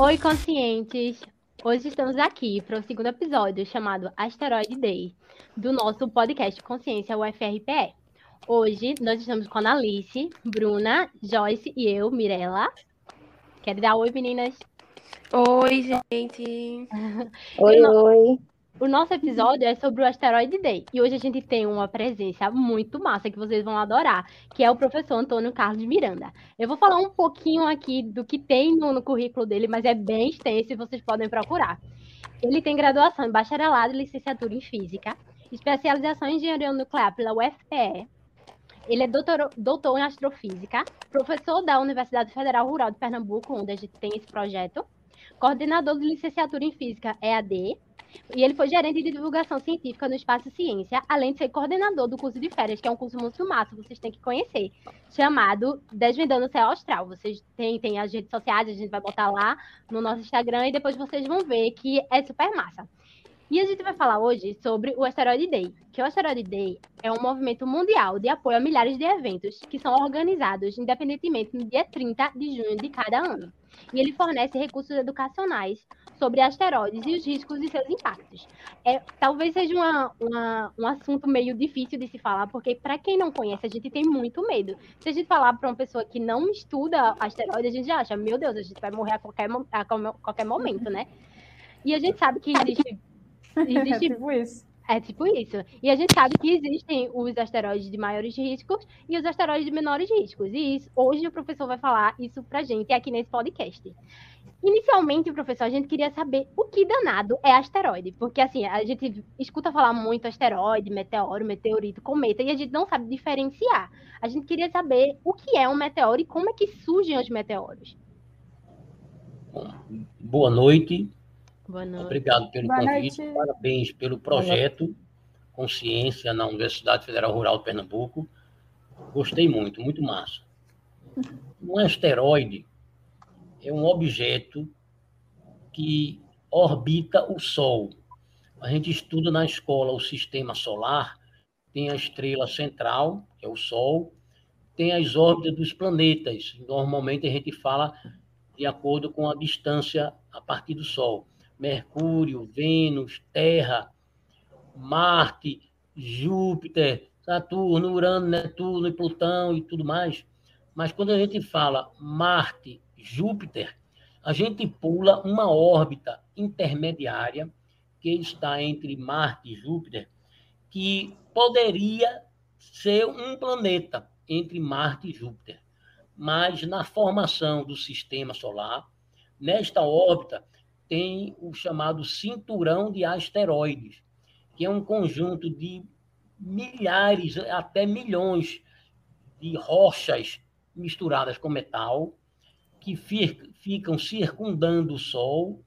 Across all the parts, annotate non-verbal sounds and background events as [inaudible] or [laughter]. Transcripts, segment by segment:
Oi, conscientes! Hoje estamos aqui para o segundo episódio chamado Asteroid Day, do nosso podcast Consciência UFRPE. Hoje nós estamos com a Alice, Bruna, Joyce e eu, Mirella. Quer dar oi, meninas? Oi, gente! [laughs] oi, oi! O nosso episódio é sobre o Asteroid Day. E hoje a gente tem uma presença muito massa que vocês vão adorar, que é o professor Antônio Carlos Miranda. Eu vou falar um pouquinho aqui do que tem no, no currículo dele, mas é bem extenso e vocês podem procurar. Ele tem graduação em bacharelado e licenciatura em física, especialização em engenharia nuclear pela UFPE. Ele é doutor, doutor em astrofísica, professor da Universidade Federal Rural de Pernambuco, onde a gente tem esse projeto, coordenador de licenciatura em física EAD e ele foi gerente de divulgação científica no Espaço Ciência, além de ser coordenador do curso de férias, que é um curso muito massa, vocês têm que conhecer, chamado Desvendando o Céu Austral. Vocês têm, têm as redes sociais, a gente vai botar lá no nosso Instagram e depois vocês vão ver que é super massa. E a gente vai falar hoje sobre o Asteroid Day, que o Asteroid Day é um movimento mundial de apoio a milhares de eventos que são organizados independentemente no dia 30 de junho de cada ano. E ele fornece recursos educacionais sobre asteroides e os riscos e seus impactos. É, talvez seja uma, uma, um assunto meio difícil de se falar, porque para quem não conhece, a gente tem muito medo. Se a gente falar para uma pessoa que não estuda asteroides, a gente já acha, meu Deus, a gente vai morrer a qualquer, a qualquer momento, né? E a gente sabe que existe Existe... [laughs] É tipo isso. É tipo isso. E a gente sabe que existem os asteroides de maiores riscos e os asteroides de menores riscos. E isso, hoje o professor vai falar isso pra gente aqui nesse podcast. Inicialmente, professor, a gente queria saber o que danado é asteroide. Porque, assim, a gente escuta falar muito asteroide, meteoro, meteorito, cometa, e a gente não sabe diferenciar. A gente queria saber o que é um meteoro e como é que surgem os meteoros. Boa noite. Boa noite. Obrigado pelo Boa convite, noite. parabéns pelo projeto Consciência na Universidade Federal Rural de Pernambuco. Gostei muito, muito massa. Um asteroide é um objeto que orbita o Sol. A gente estuda na escola o sistema solar, tem a estrela central, que é o Sol, tem as órbitas dos planetas. Normalmente a gente fala de acordo com a distância a partir do Sol. Mercúrio, Vênus, Terra, Marte, Júpiter, Saturno, Urano, Netuno e Plutão e tudo mais. Mas quando a gente fala Marte, Júpiter, a gente pula uma órbita intermediária que está entre Marte e Júpiter, que poderia ser um planeta entre Marte e Júpiter. Mas na formação do sistema solar, nesta órbita, tem o chamado cinturão de asteroides, que é um conjunto de milhares, até milhões de rochas misturadas com metal, que ficam circundando o Sol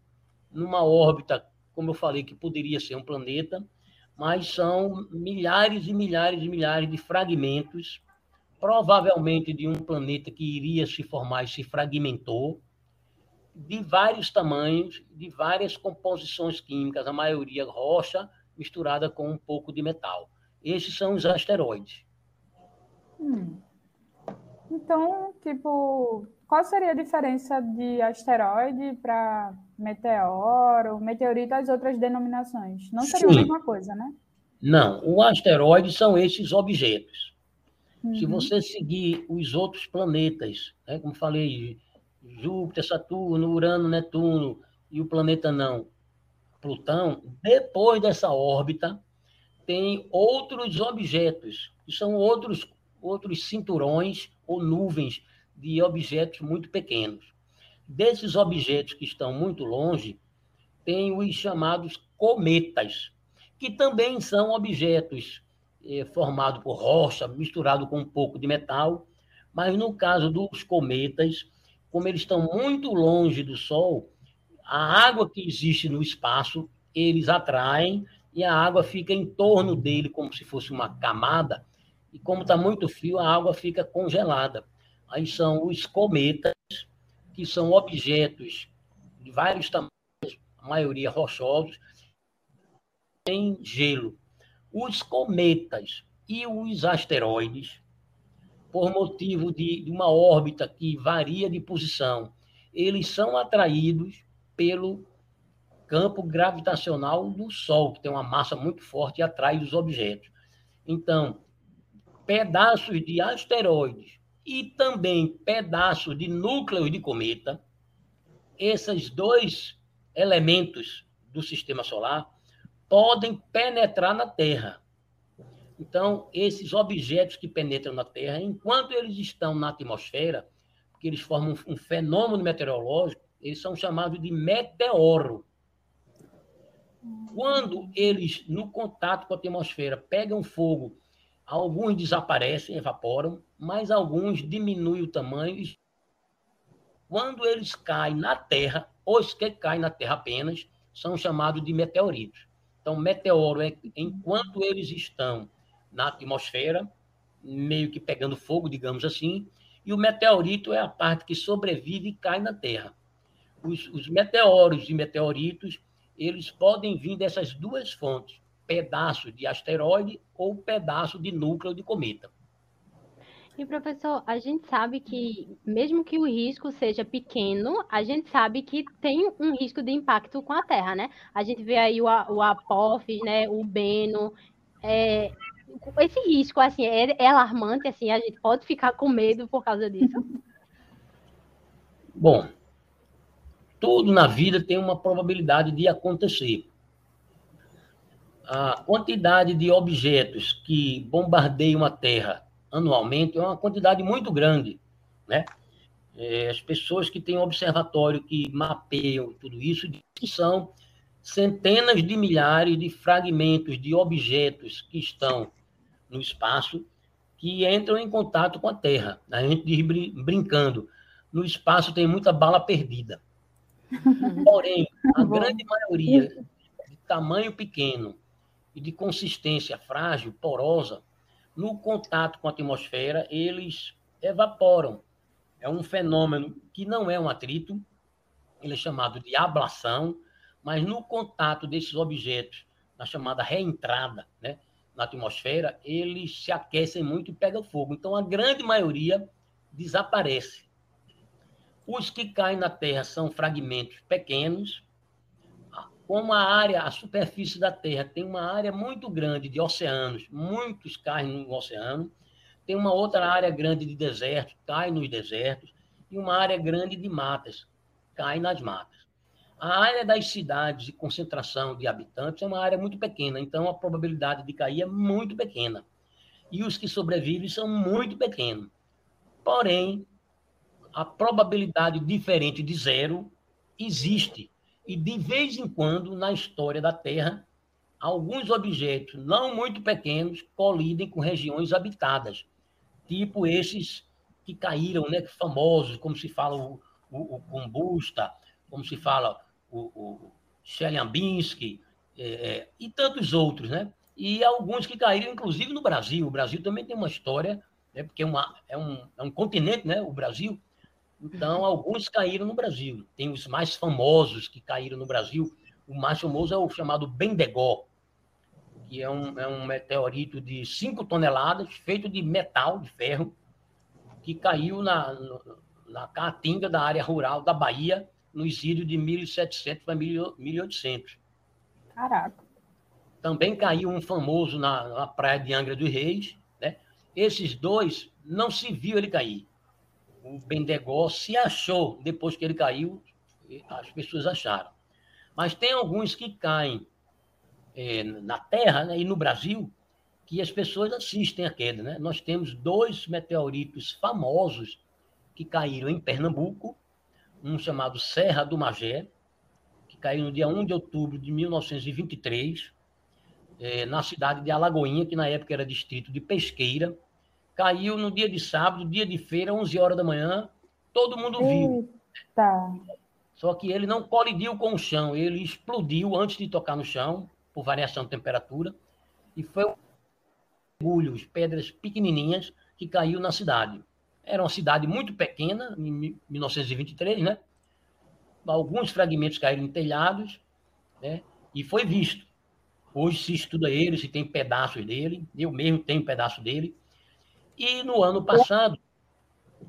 numa órbita, como eu falei, que poderia ser um planeta, mas são milhares e milhares e milhares de fragmentos, provavelmente de um planeta que iria se formar e se fragmentou, de vários tamanhos, de várias composições químicas, a maioria rocha misturada com um pouco de metal. Esses são os asteroides. Hum. Então, tipo, qual seria a diferença de asteroide para meteoro, meteorito as outras denominações? Não seria Sim. a mesma coisa, né? Não, o asteroide são esses objetos. Uhum. Se você seguir os outros planetas, né, como falei, Júpiter, Saturno, Urano, Netuno e o planeta não, Plutão, depois dessa órbita, tem outros objetos, que são outros, outros cinturões ou nuvens de objetos muito pequenos. Desses objetos que estão muito longe, tem os chamados cometas, que também são objetos eh, formados por rocha, misturado com um pouco de metal, mas no caso dos cometas, como eles estão muito longe do Sol, a água que existe no espaço, eles atraem e a água fica em torno dele como se fosse uma camada, e como está muito frio, a água fica congelada. Aí são os cometas, que são objetos de vários tamanhos, a maioria rochosos, em gelo. Os cometas e os asteroides por motivo de, de uma órbita que varia de posição eles são atraídos pelo campo gravitacional do Sol, que tem uma massa muito forte e atrai os objetos. Então, pedaços de asteroides e também pedaços de núcleos de cometa, esses dois elementos do sistema solar podem penetrar na Terra. Então, esses objetos que penetram na Terra, enquanto eles estão na atmosfera, que eles formam um fenômeno meteorológico, eles são chamados de meteoro. Quando eles, no contato com a atmosfera, pegam fogo, alguns desaparecem, evaporam, mas alguns diminuem o tamanho. Quando eles caem na Terra, os que caem na Terra apenas, são chamados de meteoritos. Então, meteoro é enquanto eles estão na atmosfera, meio que pegando fogo, digamos assim, e o meteorito é a parte que sobrevive e cai na Terra. Os, os meteoros e meteoritos, eles podem vir dessas duas fontes, pedaço de asteroide ou pedaço de núcleo de cometa. E professor, a gente sabe que, mesmo que o risco seja pequeno, a gente sabe que tem um risco de impacto com a Terra, né? A gente vê aí o, o Apophis, né, o Beno, é, esse risco, assim, é, é, alarmante, assim, a gente pode ficar com medo por causa disso? Bom, tudo na vida tem uma probabilidade de acontecer. A quantidade de objetos que bombardeiam a Terra anualmente é uma quantidade muito grande, né? É, as pessoas que têm um observatório que mapeiam tudo isso que são centenas de milhares de fragmentos de objetos que estão no espaço que entram em contato com a Terra. A gente diz brincando, no espaço tem muita bala perdida. [laughs] Porém, a grande maioria de tamanho pequeno e de consistência frágil, porosa, no contato com a atmosfera, eles evaporam. É um fenômeno que não é um atrito, ele é chamado de ablação, mas no contato desses objetos, na chamada reentrada, né, na atmosfera, eles se aquecem muito e pegam fogo. Então, a grande maioria desaparece. Os que caem na Terra são fragmentos pequenos. Como a área, a superfície da Terra tem uma área muito grande de oceanos, muitos caem no oceano. Tem uma outra área grande de desertos, cai nos desertos. E uma área grande de matas, cai nas matas. A área das cidades de concentração de habitantes é uma área muito pequena, então a probabilidade de cair é muito pequena. E os que sobrevivem são muito pequenos. Porém, a probabilidade diferente de zero existe. E de vez em quando, na história da Terra, alguns objetos não muito pequenos colidem com regiões habitadas, tipo esses que caíram, né, famosos, como se fala o, o, o combusta, como se fala o, o Chelyabinsk, é, é, e tantos outros, né? E alguns que caíram, inclusive, no Brasil. O Brasil também tem uma história, né? porque é, uma, é, um, é um continente, né? O Brasil. Então, alguns caíram no Brasil. Tem os mais famosos que caíram no Brasil. O mais famoso é o chamado Bendegó, que é um, é um meteorito de 5 toneladas, feito de metal, de ferro, que caiu na, na caatinga da área rural da Bahia, no exílio de 1700 para 1800. Caraca. Também caiu um famoso na, na praia de Angra dos Reis. Né? Esses dois não se viu ele cair. O Bendegó se achou depois que ele caiu, as pessoas acharam. Mas tem alguns que caem é, na Terra né, e no Brasil que as pessoas assistem a queda. Né? Nós temos dois meteoritos famosos que caíram em Pernambuco um chamado Serra do Magé, que caiu no dia 1 de outubro de 1923, é, na cidade de Alagoinha, que na época era distrito de Pesqueira. Caiu no dia de sábado, dia de feira, 11 horas da manhã, todo mundo viu. Tá. Só que ele não colidiu com o chão, ele explodiu antes de tocar no chão, por variação de temperatura, e foi orgulhos, pedras pequenininhas que caiu na cidade. Era uma cidade muito pequena, em 1923, né? Alguns fragmentos caíram em telhados, né? E foi visto. Hoje se estuda ele, se tem pedaços dele, eu mesmo tenho um pedaço dele. E no ano passado,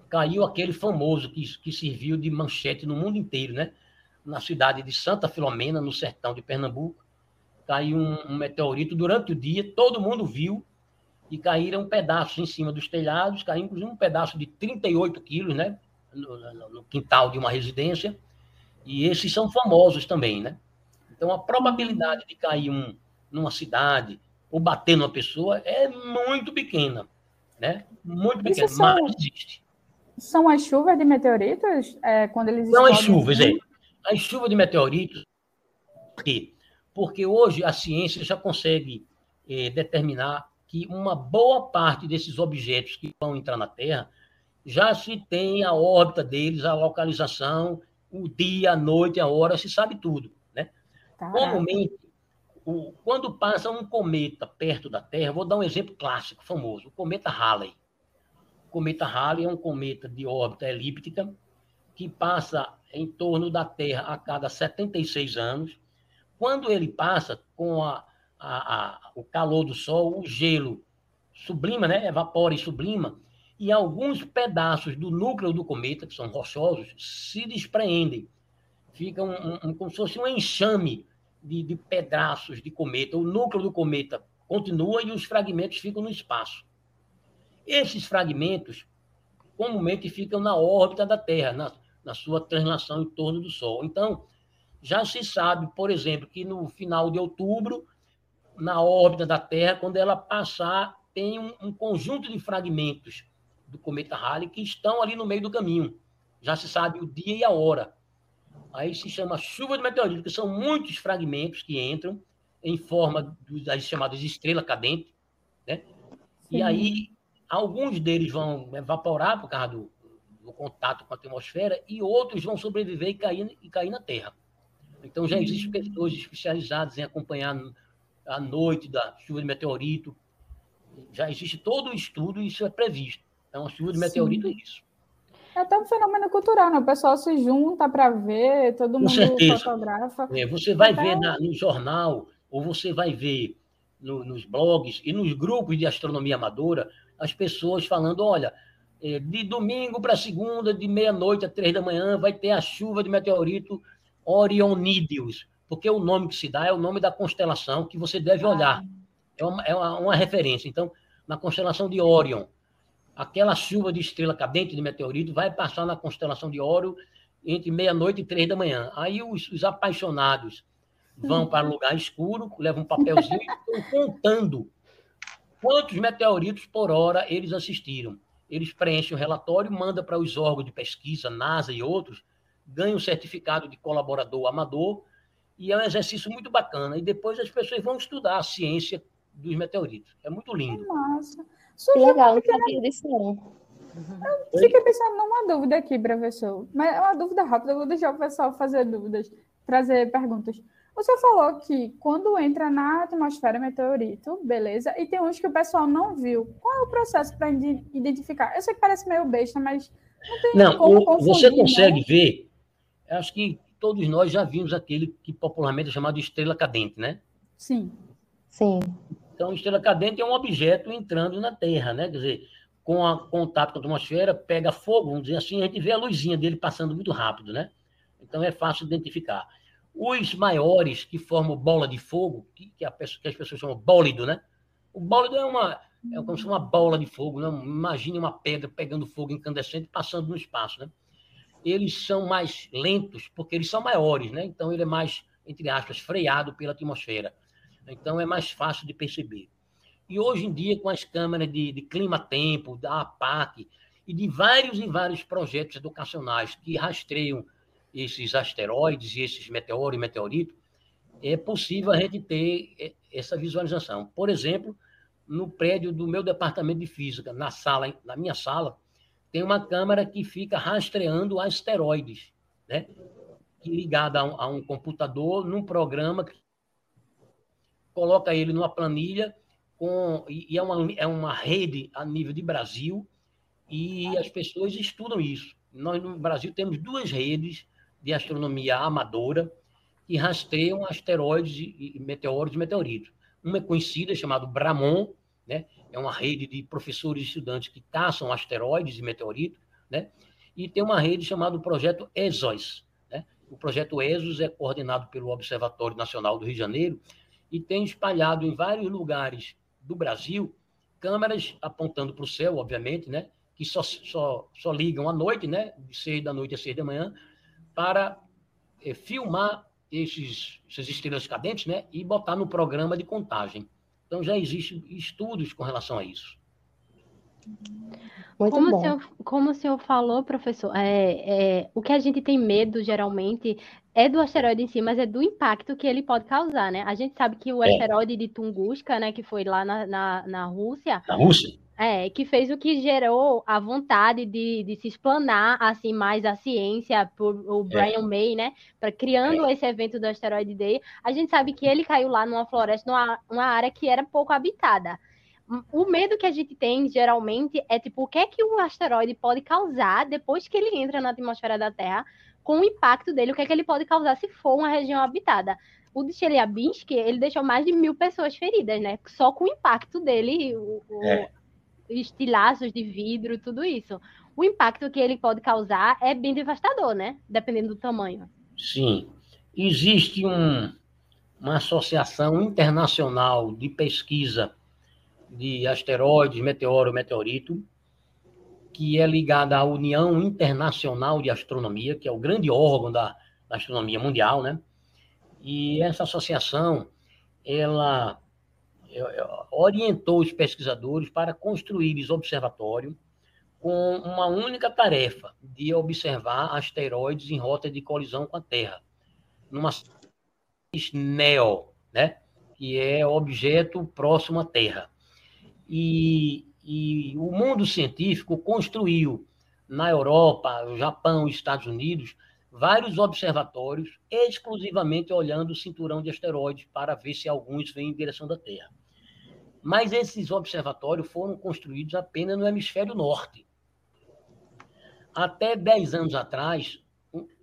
caiu aquele famoso que, que serviu de manchete no mundo inteiro, né? Na cidade de Santa Filomena, no sertão de Pernambuco. Caiu um, um meteorito durante o dia, todo mundo viu, e caíram pedaços em cima dos telhados, caiu inclusive um pedaço de 38 quilos, né? No, no, no quintal de uma residência. E esses são famosos também, né? Então, a probabilidade de cair um numa cidade ou bater numa pessoa é muito pequena, né? Muito pequena, são, mas existe. São as chuvas de meteoritos é, quando eles São as chuvas, é. As chuvas de meteoritos, por quê? Porque hoje a ciência já consegue é, determinar que uma boa parte desses objetos que vão entrar na Terra já se tem a órbita deles, a localização, o dia, a noite, a hora, se sabe tudo. Né? Comumente, o, quando passa um cometa perto da Terra, vou dar um exemplo clássico, famoso, o cometa Halley. O cometa Halley é um cometa de órbita elíptica que passa em torno da Terra a cada 76 anos. Quando ele passa com a, a, a, o calor do Sol, o gelo sublima, né? evapora e sublima, e alguns pedaços do núcleo do cometa, que são rochosos, se despreendem. Fica um, um, como se fosse um enxame de, de pedaços de cometa. O núcleo do cometa continua e os fragmentos ficam no espaço. Esses fragmentos comumente ficam na órbita da Terra, na, na sua translação em torno do Sol. Então, já se sabe, por exemplo, que no final de outubro, na órbita da Terra, quando ela passar, tem um, um conjunto de fragmentos do cometa Halley que estão ali no meio do caminho. Já se sabe o dia e a hora. Aí se chama chuva de meteoritos, que são muitos fragmentos que entram em forma das chamadas estrelas cadentes, né? Sim. E aí alguns deles vão evaporar por causa do, do, contato com a atmosfera e outros vão sobreviver e cair, e cair na Terra. Então já existem uhum. pessoas especializadas em acompanhar a noite da chuva de meteorito. Já existe todo o estudo e isso é previsto. Então, a chuva de meteorito Sim. é isso. É até um fenômeno cultural, né? O pessoal se junta para ver, todo mundo fotografa. É, você vai até... ver na, no jornal, ou você vai ver no, nos blogs e nos grupos de astronomia amadora, as pessoas falando: olha, é, de domingo para segunda, de meia-noite a três da manhã, vai ter a chuva de meteorito Orionídeos, porque o nome que se dá é o nome da constelação que você deve olhar. Ah. É, uma, é uma, uma referência. Então, na constelação de Orion aquela chuva de estrela cadente de meteorito vai passar na constelação de Ório entre meia-noite e três da manhã. Aí os, os apaixonados vão para lugar escuro, levam um papelzinho e estão contando quantos meteoritos por hora eles assistiram. Eles preenchem o relatório, mandam para os órgãos de pesquisa, NASA e outros, ganham o certificado de colaborador amador, e é um exercício muito bacana. E depois as pessoas vão estudar a ciência dos meteoritos. É muito lindo. Nossa. Que legal, não sabia disso não. Eu fiquei pensando numa dúvida aqui, professor. Mas é uma dúvida rápida, eu vou deixar o pessoal fazer dúvidas, trazer perguntas. O senhor falou que quando entra na atmosfera meteorito, beleza, e tem uns que o pessoal não viu. Qual é o processo para identificar? Eu sei que parece meio besta, mas não tem não, como confundir, Você consegue né? ver, acho que todos nós já vimos aquele que popularmente é chamado de estrela cadente, né? Sim. Sim. Então, estrela cadente é um objeto entrando na Terra, né? Quer dizer, com o contato com a atmosfera, pega fogo, vamos dizer assim, a gente vê a luzinha dele passando muito rápido, né? Então é fácil identificar. Os maiores que formam bola de fogo, que, que, a, que as pessoas chamam bólido, né? O bólido é uma é como se uma bola de fogo, né? Imagine uma pedra pegando fogo incandescente passando no espaço, né? Eles são mais lentos porque eles são maiores, né? Então ele é mais, entre aspas, freado pela atmosfera. Então é mais fácil de perceber. E hoje em dia, com as câmeras de, de clima-tempo, da APAC e de vários e vários projetos educacionais que rastreiam esses asteroides e esses meteoros e meteoritos, é possível a gente ter essa visualização. Por exemplo, no prédio do meu departamento de física, na sala, na minha sala, tem uma câmera que fica rastreando asteroides, né? ligada a um, a um computador num programa que coloca ele numa planilha com, e é uma, é uma rede a nível de Brasil e as pessoas estudam isso. Nós no Brasil temos duas redes de astronomia amadora que rastreiam asteroides e meteoros e meteoritos. Uma é conhecida, chamada Bramon, né? É uma rede de professores e estudantes que caçam asteroides e meteoritos né? E tem uma rede chamada Projeto ESOS. Né? O projeto ESOS é coordenado pelo Observatório Nacional do Rio de Janeiro e tem espalhado em vários lugares do Brasil câmeras apontando para o céu, obviamente, né? Que só, só, só ligam à noite, né? De seis da noite a seis da manhã, para é, filmar esses, essas estrelas cadentes, né? E botar no programa de contagem. Então já existem estudos com relação a isso. Muito como, bom. O senhor, como o senhor falou, professor, é, é, o que a gente tem medo geralmente é do asteroide em si, mas é do impacto que ele pode causar, né? A gente sabe que o é. asteroide de Tunguska, né, que foi lá na, na, na Rússia. Na Rússia? É, que fez o que gerou a vontade de, de se explanar assim mais a ciência por o é. Brian é. May, né? Para criando é. esse evento do Asteroid Day. A gente sabe que ele caiu lá numa floresta, numa, numa área que era pouco habitada o medo que a gente tem geralmente é tipo o que é que o asteroide pode causar depois que ele entra na atmosfera da Terra, com o impacto dele, o que é que ele pode causar se for uma região habitada. O de Chelyabinsk, ele deixou mais de mil pessoas feridas, né? Só com o impacto dele, o, é. Estilhaços de vidro, tudo isso. O impacto que ele pode causar é bem devastador, né? Dependendo do tamanho. Sim. Existe um, uma associação internacional de pesquisa de asteroides, meteoro, meteorito, que é ligada à União Internacional de Astronomia, que é o grande órgão da, da astronomia mundial, né? E essa associação, ela orientou os pesquisadores para construir esse observatório com uma única tarefa, de observar asteroides em rota de colisão com a Terra, numa NEO, né? que é objeto próximo à Terra. E, e o mundo científico construiu na Europa, no Japão, Estados Unidos, vários observatórios exclusivamente olhando o cinturão de asteroides para ver se alguns vêm em direção da Terra. Mas esses observatórios foram construídos apenas no hemisfério norte. Até 10 anos atrás,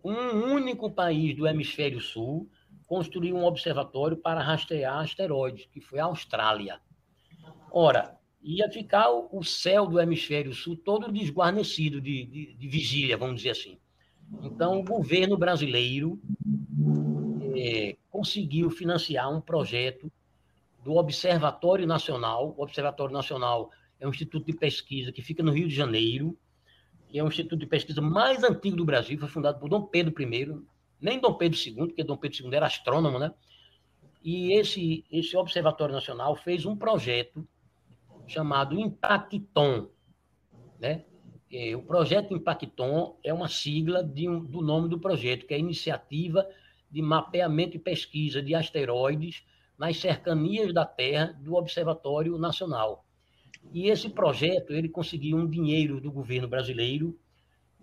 um único país do hemisfério sul construiu um observatório para rastrear asteroides, que foi a Austrália. Ora, ia ficar o céu do hemisfério sul todo desguarnecido de, de, de vigília, vamos dizer assim. Então, o governo brasileiro é, conseguiu financiar um projeto do Observatório Nacional. O Observatório Nacional é um instituto de pesquisa que fica no Rio de Janeiro, e é o instituto de pesquisa mais antigo do Brasil, foi fundado por Dom Pedro I, nem Dom Pedro II, porque Dom Pedro II era astrônomo, né? E esse, esse Observatório Nacional fez um projeto chamado Impacton. Né? E o projeto Impacton é uma sigla um, do nome do projeto, que é Iniciativa de Mapeamento e Pesquisa de Asteroides nas Cercanias da Terra do Observatório Nacional. E esse projeto, ele conseguiu um dinheiro do governo brasileiro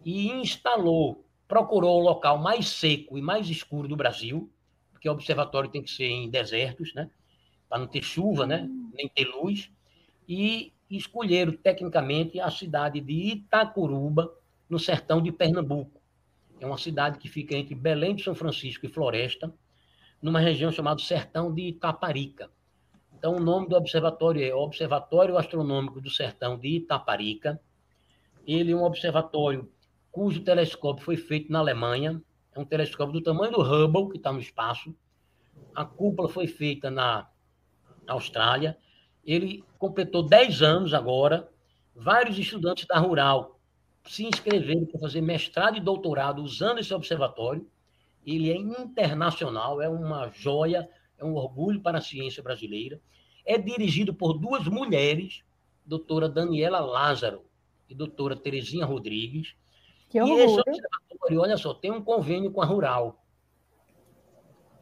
e instalou, procurou o local mais seco e mais escuro do Brasil, porque o observatório tem que ser em desertos, né? Para não ter chuva, né? Nem ter luz. E escolheram tecnicamente a cidade de Itacuruba, no sertão de Pernambuco. É uma cidade que fica entre Belém de São Francisco e Floresta, numa região chamada Sertão de Itaparica. Então, o nome do observatório é Observatório Astronômico do Sertão de Itaparica. Ele é um observatório cujo telescópio foi feito na Alemanha. É um telescópio do tamanho do Hubble, que está no espaço. A cúpula foi feita na Austrália. Ele completou 10 anos agora. Vários estudantes da Rural se inscreveram para fazer mestrado e doutorado usando esse observatório. Ele é internacional, é uma joia, é um orgulho para a ciência brasileira. É dirigido por duas mulheres, doutora Daniela Lázaro e doutora Terezinha Rodrigues. Que e esse observatório, olha só, tem um convênio com a Rural.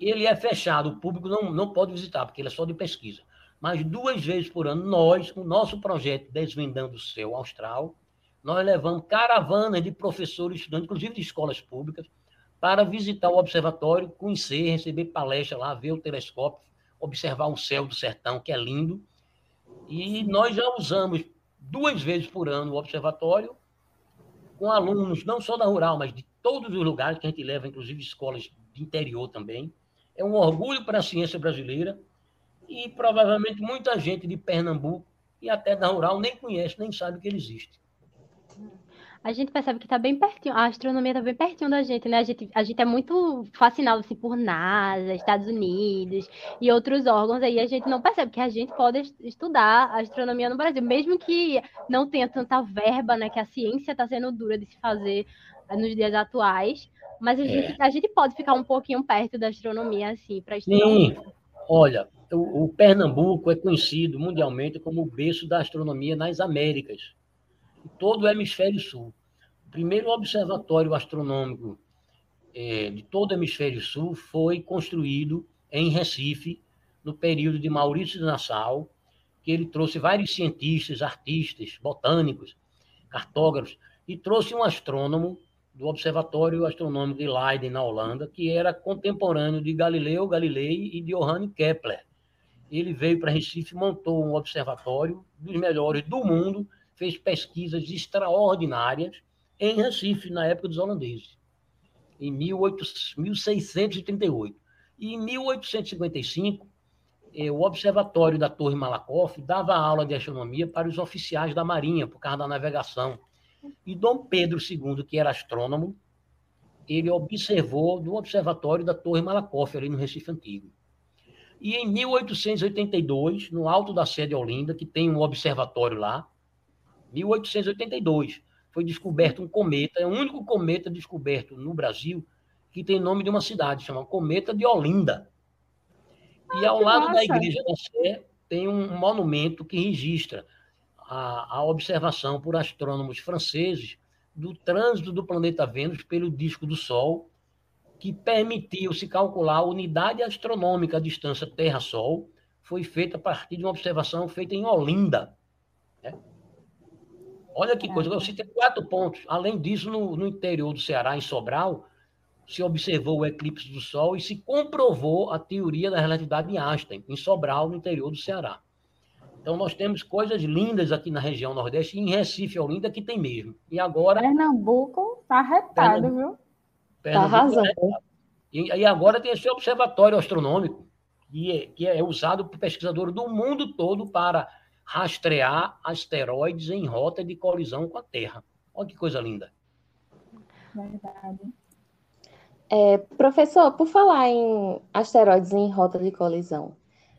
Ele é fechado, o público não, não pode visitar, porque ele é só de pesquisa. Mas duas vezes por ano, nós, o nosso projeto Desvendando o Céu Austral, nós levamos caravanas de professores, estudantes, inclusive de escolas públicas, para visitar o observatório, conhecer, receber palestra lá, ver o telescópio, observar o céu do sertão, que é lindo. E nós já usamos duas vezes por ano o observatório com alunos, não só da rural, mas de todos os lugares que a gente leva, inclusive escolas de interior também. É um orgulho para a ciência brasileira e provavelmente muita gente de Pernambuco e até da rural nem conhece, nem sabe que ele existe. A gente percebe que está bem pertinho, a astronomia está bem pertinho da gente, né? A gente, a gente é muito fascinado assim, por NASA, Estados Unidos e outros órgãos aí, a gente não percebe que a gente pode estudar a astronomia no Brasil, mesmo que não tenha tanta verba, né? Que a ciência está sendo dura de se fazer nos dias atuais, mas a, é. gente, a gente pode ficar um pouquinho perto da astronomia, assim, para estudar. Sim, olha, o, o Pernambuco é conhecido mundialmente como o berço da astronomia nas Américas todo o hemisfério sul. O primeiro observatório astronômico é, de todo o hemisfério sul foi construído em Recife, no período de Maurício de Nassau, que ele trouxe vários cientistas, artistas, botânicos, cartógrafos, e trouxe um astrônomo do Observatório Astronômico de Leiden, na Holanda, que era contemporâneo de Galileu Galilei e de Johann Kepler. Ele veio para Recife, montou um observatório dos melhores do mundo, fez pesquisas extraordinárias em Recife, na época dos holandeses, em 1638. E em 1855, eh, o Observatório da Torre Malakoff dava aula de astronomia para os oficiais da Marinha, por causa da navegação. E Dom Pedro II, que era astrônomo, ele observou no Observatório da Torre Malakoff, ali no Recife Antigo. E em 1882, no alto da sede Olinda, que tem um observatório lá, 1882, foi descoberto um cometa, é o único cometa descoberto no Brasil que tem nome de uma cidade, chama Cometa de Olinda. E ah, ao lado massa. da Igreja da Sé tem um monumento que registra a, a observação por astrônomos franceses do trânsito do planeta Vênus pelo disco do Sol, que permitiu se calcular a unidade astronômica, a distância Terra-Sol, foi feita a partir de uma observação feita em Olinda. Né? Olha que coisa, eu citei quatro pontos. Além disso, no, no interior do Ceará, em Sobral, se observou o eclipse do Sol e se comprovou a teoria da relatividade de Einstein, em Sobral, no interior do Ceará. Então, nós temos coisas lindas aqui na região Nordeste, e em Recife, Olinda, que tem mesmo. E agora. Pernambuco está retado, Pernambuco, viu? Está arrasando. Tá e, e, agora tem esse observatório astronômico, que é, que é usado por pesquisadores do mundo todo para rastrear asteroides em rota de colisão com a Terra. Olha que coisa linda. Verdade. É, professor, por falar em asteroides em rota de colisão,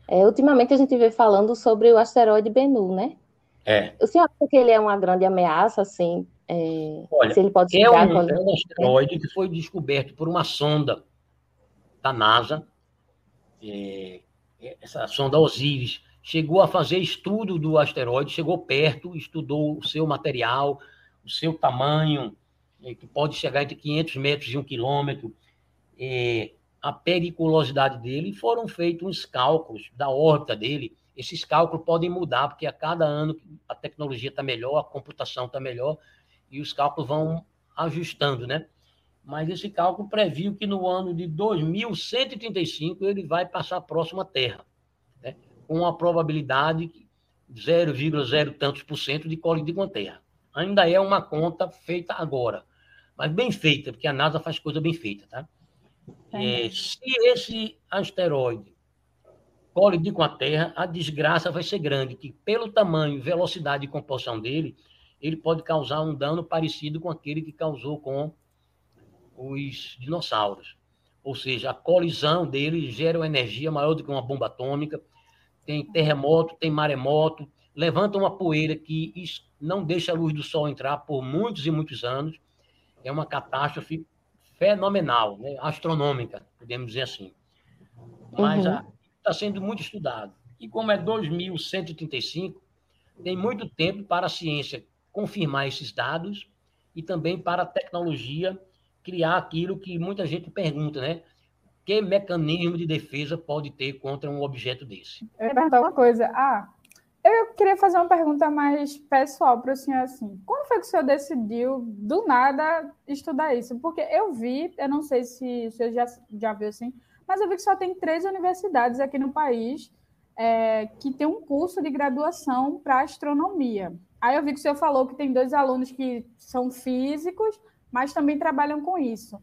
é, ultimamente a gente vê falando sobre o asteroide Bennu, né? É. O senhor acha que ele é uma grande ameaça, assim? É, Olha, se ele pode é, um, é um asteroide que foi descoberto por uma sonda da NASA, é, essa sonda Osiris, chegou a fazer estudo do asteroide, chegou perto, estudou o seu material, o seu tamanho, é, que pode chegar entre 500 metros e um quilômetro, é, a periculosidade dele, foram feitos uns cálculos da órbita dele. Esses cálculos podem mudar, porque a cada ano a tecnologia está melhor, a computação está melhor, e os cálculos vão ajustando, né? Mas esse cálculo previu que no ano de 2135 ele vai passar próximo à Terra com a probabilidade 0,0 tantos por cento de colidir com a Terra. Ainda é uma conta feita agora, mas bem feita, porque a NASA faz coisa bem feita, tá? É, se esse asteroide colidir com a Terra, a desgraça vai ser grande, que pelo tamanho, velocidade e composição dele, ele pode causar um dano parecido com aquele que causou com os dinossauros. Ou seja, a colisão dele gera uma energia maior do que uma bomba atômica, tem terremoto, tem maremoto, levanta uma poeira que não deixa a luz do sol entrar por muitos e muitos anos. É uma catástrofe fenomenal, né? astronômica, podemos dizer assim. Mas está uhum. sendo muito estudado. E como é 2135, tem muito tempo para a ciência confirmar esses dados e também para a tecnologia criar aquilo que muita gente pergunta, né? Que mecanismo de defesa pode ter contra um objeto desse? Eu ia perguntar uma coisa. Ah, eu queria fazer uma pergunta mais pessoal para o senhor, assim. Como foi que o senhor decidiu, do nada, estudar isso? Porque eu vi, eu não sei se o senhor já, já viu assim, mas eu vi que só tem três universidades aqui no país é, que tem um curso de graduação para astronomia. Aí eu vi que o senhor falou que tem dois alunos que são físicos, mas também trabalham com isso.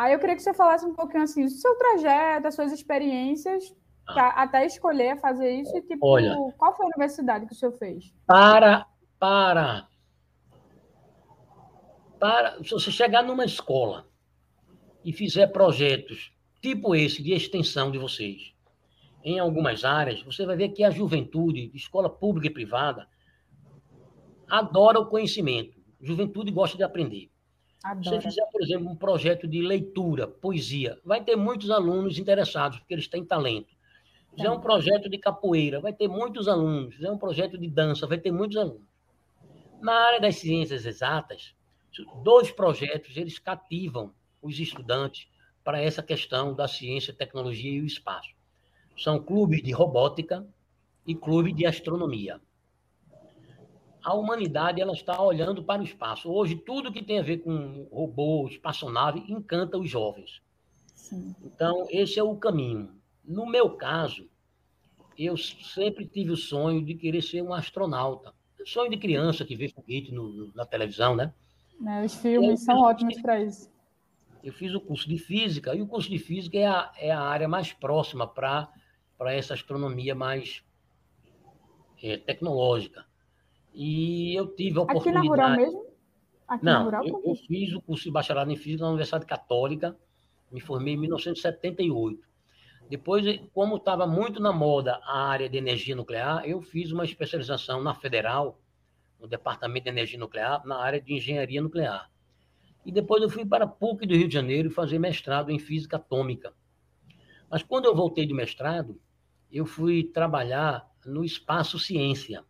Aí eu queria que você falasse um pouquinho assim do seu trajeto, das suas experiências, até escolher fazer isso e tipo, Olha, qual foi a universidade que o senhor fez? Para, para para se você chegar numa escola e fizer projetos tipo esse de extensão de vocês em algumas áreas, você vai ver que a juventude, escola pública e privada, adora o conhecimento. Juventude gosta de aprender. Adora. Se fizer, por exemplo, um projeto de leitura, poesia, vai ter muitos alunos interessados, porque eles têm talento. Se fizer um projeto de capoeira, vai ter muitos alunos. Se fizer um projeto de dança, vai ter muitos alunos. Na área das ciências exatas, dois projetos eles cativam os estudantes para essa questão da ciência, tecnologia e o espaço. São clubes de robótica e clube de astronomia. A humanidade ela está olhando para o espaço. Hoje, tudo que tem a ver com robô, espaçonave, encanta os jovens. Sim. Então, esse é o caminho. No meu caso, eu sempre tive o sonho de querer ser um astronauta. Sonho de criança que vê foguete no, na televisão, né? É, os filmes são ótimos para isso. Eu fiz o curso de física, e o curso de física é a, é a área mais próxima para essa astronomia mais é, tecnológica. E eu tive a oportunidade... Aqui na Rural mesmo? Aqui Não, Rural, eu, eu, fiz o curso de bacharelado em física na Universidade Católica, me formei em 1978. Depois, como estava muito na moda a área de energia nuclear, eu fiz uma especialização na Federal, no Departamento de Energia Nuclear, na área de engenharia nuclear. E depois eu fui para a PUC do Rio de Janeiro fazer mestrado em física atômica. Mas quando eu voltei do mestrado, eu fui trabalhar no Espaço Ciência.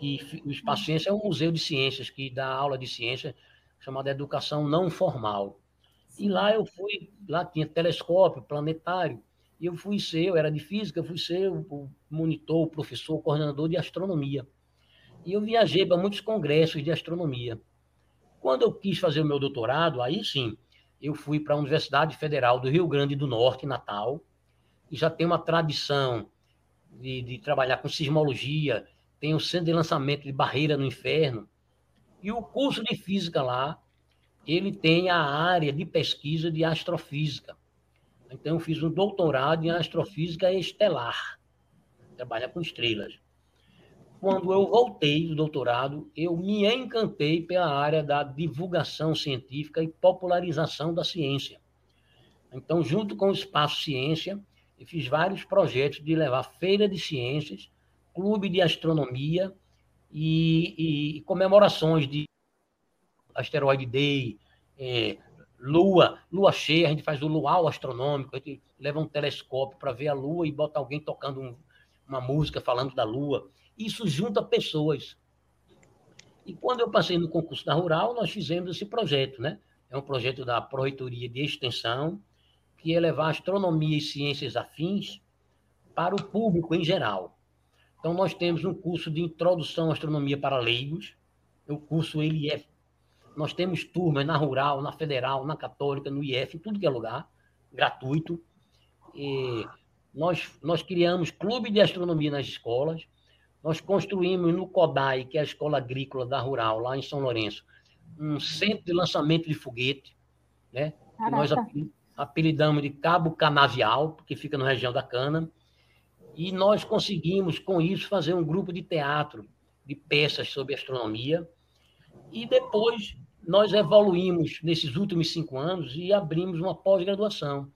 E o Espaço Ciência é um museu de ciências que dá aula de ciência chamada Educação Não Formal. E lá eu fui, lá tinha telescópio, planetário, e eu fui ser, eu era de física, fui ser o monitor, o professor, o coordenador de astronomia. E eu viajei para muitos congressos de astronomia. Quando eu quis fazer o meu doutorado, aí sim, eu fui para a Universidade Federal do Rio Grande do Norte, Natal, e já tem uma tradição de, de trabalhar com sismologia, tem o centro de lançamento de Barreira no Inferno, e o curso de física lá, ele tem a área de pesquisa de astrofísica. Então, eu fiz um doutorado em astrofísica estelar, trabalhar com estrelas quando eu voltei do doutorado, eu me encantei pela área da divulgação científica e popularização da ciência. Então, junto com o Espaço Ciência, eu fiz vários projetos de levar feira de ciências, clube de astronomia e, e, e comemorações de Asteroid Day, é, Lua, Lua cheia, a gente faz o luau astronômico, a gente leva um telescópio para ver a Lua e bota alguém tocando um, uma música falando da Lua. Isso junta pessoas. E quando eu passei no concurso da Rural, nós fizemos esse projeto, né? É um projeto da Proreitoria de Extensão, que é levar astronomia e ciências afins para o público em geral. Então, nós temos um curso de introdução à astronomia para leigos. O curso ele é. Nós temos turmas na Rural, na Federal, na Católica, no IF, em tudo que é lugar, gratuito. E nós, nós criamos clube de astronomia nas escolas. Nós construímos no CODAI, que é a Escola Agrícola da Rural, lá em São Lourenço, um centro de lançamento de foguete, né? Que nós apelidamos de Cabo Canavial, porque fica na região da Cana. E nós conseguimos, com isso, fazer um grupo de teatro de peças sobre astronomia. E depois nós evoluímos nesses últimos cinco anos e abrimos uma pós-graduação.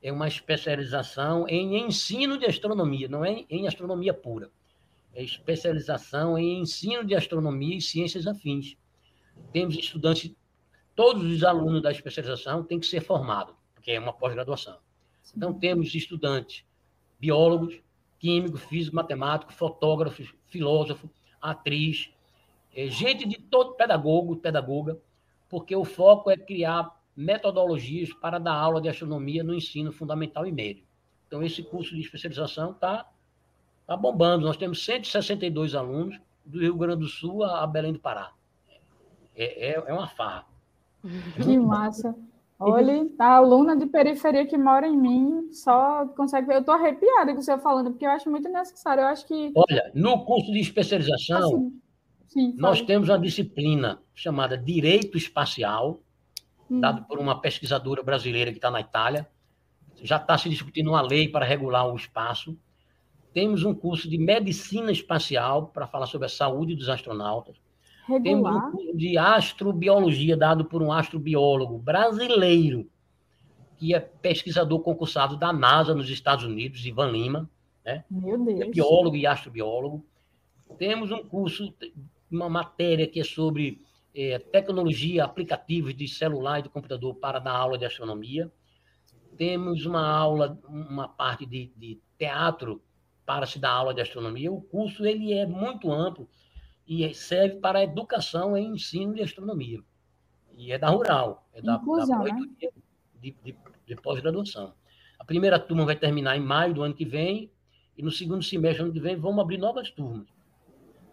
É uma especialização em ensino de astronomia, não é em astronomia pura é especialização em ensino de astronomia e ciências afins. Temos estudantes, todos os alunos da especialização têm que ser formados, porque é uma pós-graduação. Então, temos estudantes, biólogos, químicos, físicos, matemáticos, fotógrafos, filósofos, atriz, é, gente de todo pedagogo, pedagoga, porque o foco é criar metodologias para dar aula de astronomia no ensino fundamental e médio. Então, esse curso de especialização está Está bombando. Nós temos 162 alunos do Rio Grande do Sul a Belém do Pará. É, é, é uma farra. Que massa. Olha, a aluna de periferia que mora em mim só consegue ver. Eu estou arrepiada com você falando, porque eu acho muito necessário. Eu acho que. Olha, no curso de especialização, assim, sim, nós temos uma disciplina chamada Direito Espacial, hum. dado por uma pesquisadora brasileira que está na Itália. Já está se discutindo uma lei para regular o espaço. Temos um curso de medicina espacial para falar sobre a saúde dos astronautas. Regular? Temos um curso de astrobiologia dado por um astrobiólogo brasileiro, que é pesquisador concursado da NASA nos Estados Unidos, Ivan Lima, né? Meu Deus. É biólogo e astrobiólogo. Temos um curso, uma matéria que é sobre é, tecnologia, aplicativos de celular e de computador para dar aula de astronomia. Temos uma aula, uma parte de, de teatro para se dar aula de astronomia. O curso ele é muito amplo e serve para educação e ensino de astronomia. E é da Rural, é da, Inclusão, da né? de, de, de pós-graduação. A primeira turma vai terminar em maio do ano que vem, e no segundo semestre do ano que vem vamos abrir novas turmas.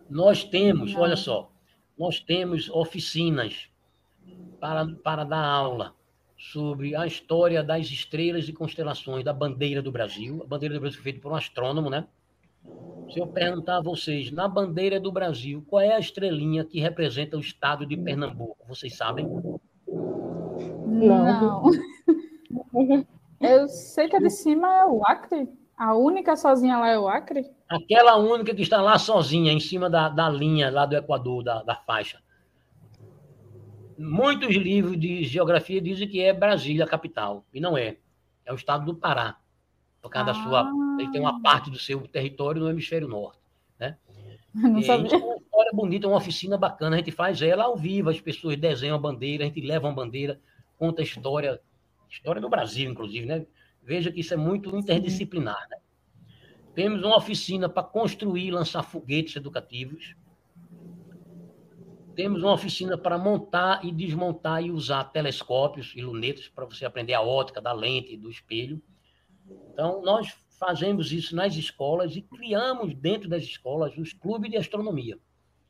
Nós temos, olha só, nós temos oficinas para, para dar aula sobre a história das estrelas e constelações da bandeira do Brasil. A bandeira do Brasil foi feita por um astrônomo, né? Se eu perguntar a vocês, na bandeira do Brasil, qual é a estrelinha que representa o estado de Pernambuco? Vocês sabem? Não. [laughs] Eu sei que a de cima é o Acre. A única sozinha lá é o Acre. Aquela única que está lá sozinha, em cima da, da linha lá do Equador, da, da faixa. Muitos livros de geografia dizem que é Brasília a capital, e não é. É o estado do Pará. Por causa da sua. Ele tem uma parte do seu território no hemisfério norte. Né? [laughs] Não E sabia. isso é uma história bonita, uma oficina bacana. A gente faz ela ao vivo, as pessoas desenham a bandeira, a gente leva uma bandeira, conta a história, história do Brasil, inclusive, né? Veja que isso é muito interdisciplinar, né? Temos uma oficina para construir e lançar foguetes educativos. Temos uma oficina para montar e desmontar e usar telescópios e lunetas para você aprender a ótica da lente, do espelho. Então, nós fazemos isso nas escolas e criamos dentro das escolas os clubes de astronomia.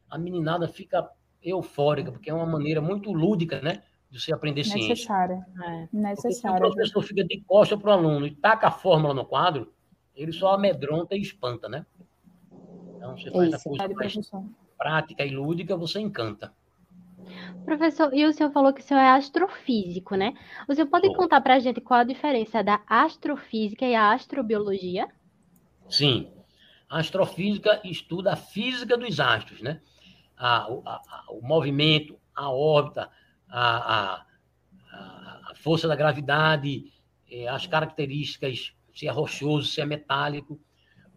A meninada fica eufórica, porque é uma maneira muito lúdica, né? De você aprender ciência. Necessária. É. Porque se o Necessária. professor fica de costa para o aluno e taca a fórmula no quadro, ele só amedronta e espanta, né? Então, você faz a coisa mais prática e lúdica, você encanta. Professor, e o senhor falou que o senhor é astrofísico, né? O senhor pode Sou. contar para a gente qual a diferença da astrofísica e a astrobiologia? Sim. A astrofísica estuda a física dos astros, né? A- o- a- a- o movimento, a órbita, a, força da gravidade, eh, as características, se é rochoso, se é metálico.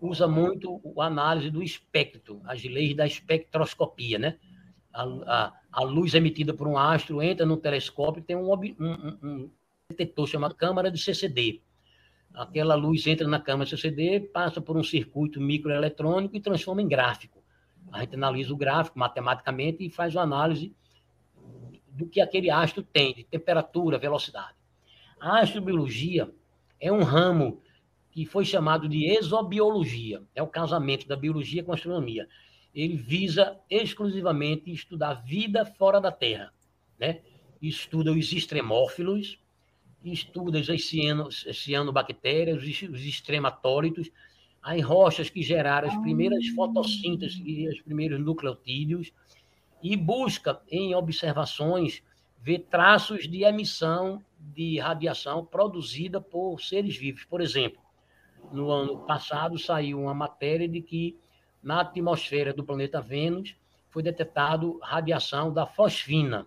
Usa muito a análise do espectro, as leis da espectroscopia, né? A, a- luz emitida por um astro entra no telescópio e tem um, um- um- detector chamado câmara de CCD. Aquela luz entra na câmara CCD, passa por um circuito microeletrônico e transforma em gráfico. A gente analisa o gráfico matematicamente e faz uma análise do que aquele astro tem, de temperatura, velocidade. A astrobiologia é um ramo que foi chamado de exobiologia, é o casamento da biologia com a astronomia. Ele visa exclusivamente estudar a vida fora da Terra, né? Estuda os extremófilos, estuda as ciano- cianobactérias, os, os extrematólitos, as rochas que geraram as primeiras fotossínteses e os primeiros nucleotídeos, e busca, em observações, ver traços de emissão de radiação produzida por seres vivos. Por exemplo, no ano passado saiu uma matéria de que na atmosfera do planeta Vênus foi detectado radiação da fosfina.